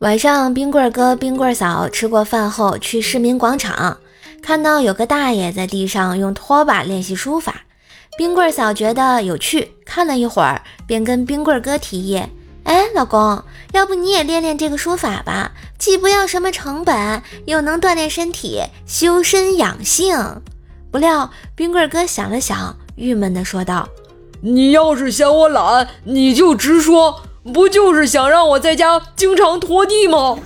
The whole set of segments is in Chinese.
晚上，冰棍哥、冰棍嫂吃过饭后去市民广场，看到有个大爷在地上用拖把练习书法。冰棍嫂觉得有趣，看了一会儿，便跟冰棍哥提议：“哎，老公，要不你也练练这个书法吧？既不要什么成本，又能锻炼身体，修身养性。”不料冰棍哥想了想，郁闷地说道：“你要是嫌我懒，你就直说。”不就是想让我在家经常拖地吗？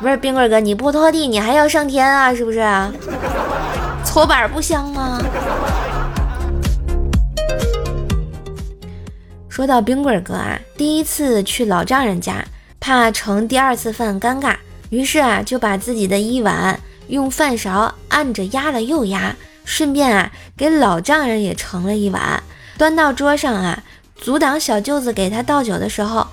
不是冰棍哥，你不拖地你还要上天啊？是不是？搓板不香吗？说到冰棍哥啊，第一次去老丈人家，怕盛第二次饭尴尬，于是啊就把自己的一碗用饭勺按着压了又压，顺便啊给老丈人也盛了一碗，端到桌上啊。阻挡小舅子给他倒酒的时候，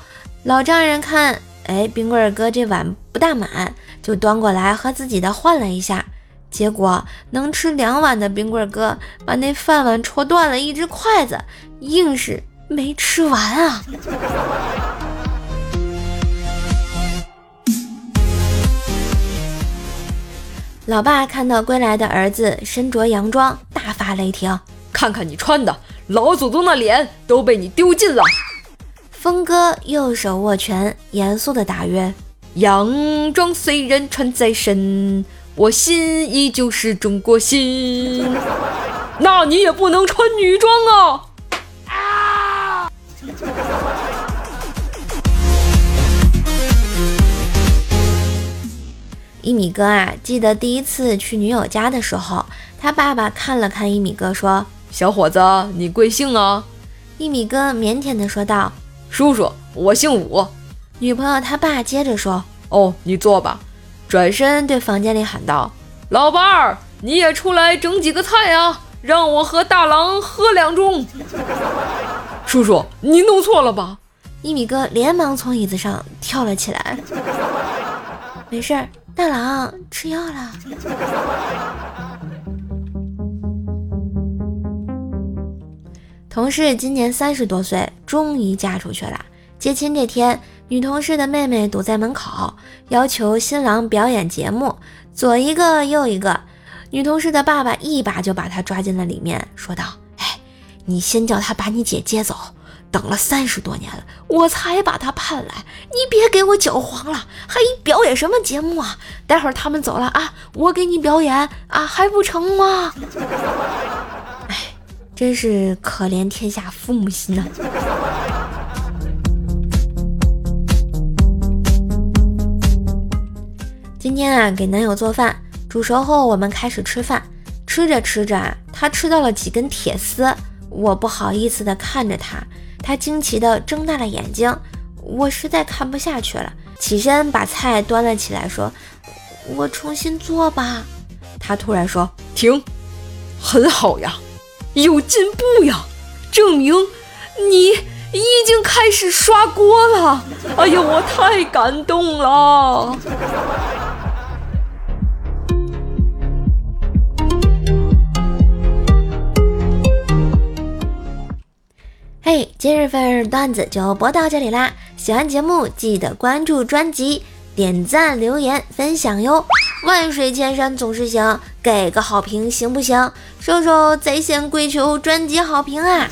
老丈人看，哎，冰棍哥这碗不大满，就端过来和自己的换了一下。结果能吃两碗的冰棍哥把那饭碗戳断了一只筷子，硬是没吃完啊！老爸看到归来的儿子身着洋装，大发雷霆：“看看你穿的！”老祖宗的脸都被你丢尽了。峰哥右手握拳，严肃的答曰：“洋装虽然穿在身，我心依旧是中国心。那你也不能穿女装啊！”啊！一米哥啊，记得第一次去女友家的时候，他爸爸看了看一米哥，说。小伙子，你贵姓啊？一米哥腼腆地说道：“叔叔，我姓武。”女朋友他爸接着说：“哦，你坐吧。”转身对房间里喊道：“老伴儿，你也出来整几个菜啊，让我和大郎喝两盅。”叔叔，你弄错了吧？一米哥连忙从椅子上跳了起来。没事儿，大郎吃药了。同事今年三十多岁，终于嫁出去了。接亲这天，女同事的妹妹堵在门口，要求新郎表演节目，左一个右一个。女同事的爸爸一把就把她抓进了里面，说道：“哎，你先叫他把你姐接走，等了三十多年了，我才把他盼来，你别给我搅黄了，还表演什么节目啊？待会儿他们走了啊，我给你表演啊，还不成吗？”真是可怜天下父母心呐！今天啊，给男友做饭，煮熟后我们开始吃饭。吃着吃着，他吃到了几根铁丝，我不好意思的看着他，他惊奇的睁大了眼睛，我实在看不下去了，起身把菜端了起来，说：“我重新做吧。”他突然说：“停，很好呀。”有进步呀，证明你已经开始刷锅了。哎呀，我太感动了！嘿，今日份段子就播到这里啦！喜欢节目记得关注专辑。点赞、留言、分享哟！万水千山总是行，给个好评行不行？瘦瘦在线跪求专辑好评啊！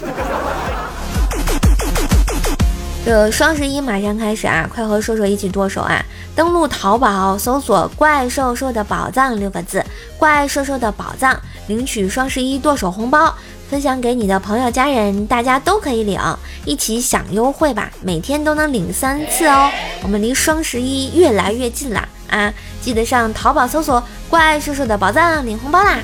这双十一马上开始啊，快和瘦瘦一起剁手啊！登录淘宝搜索“怪兽兽的宝藏”六个字，“怪兽兽的宝藏”，领取双十一剁手红包。分享给你的朋友、家人，大家都可以领，一起享优惠吧！每天都能领三次哦。我们离双十一越来越近了啊！记得上淘宝搜索“怪叔叔的宝藏”领红包啦！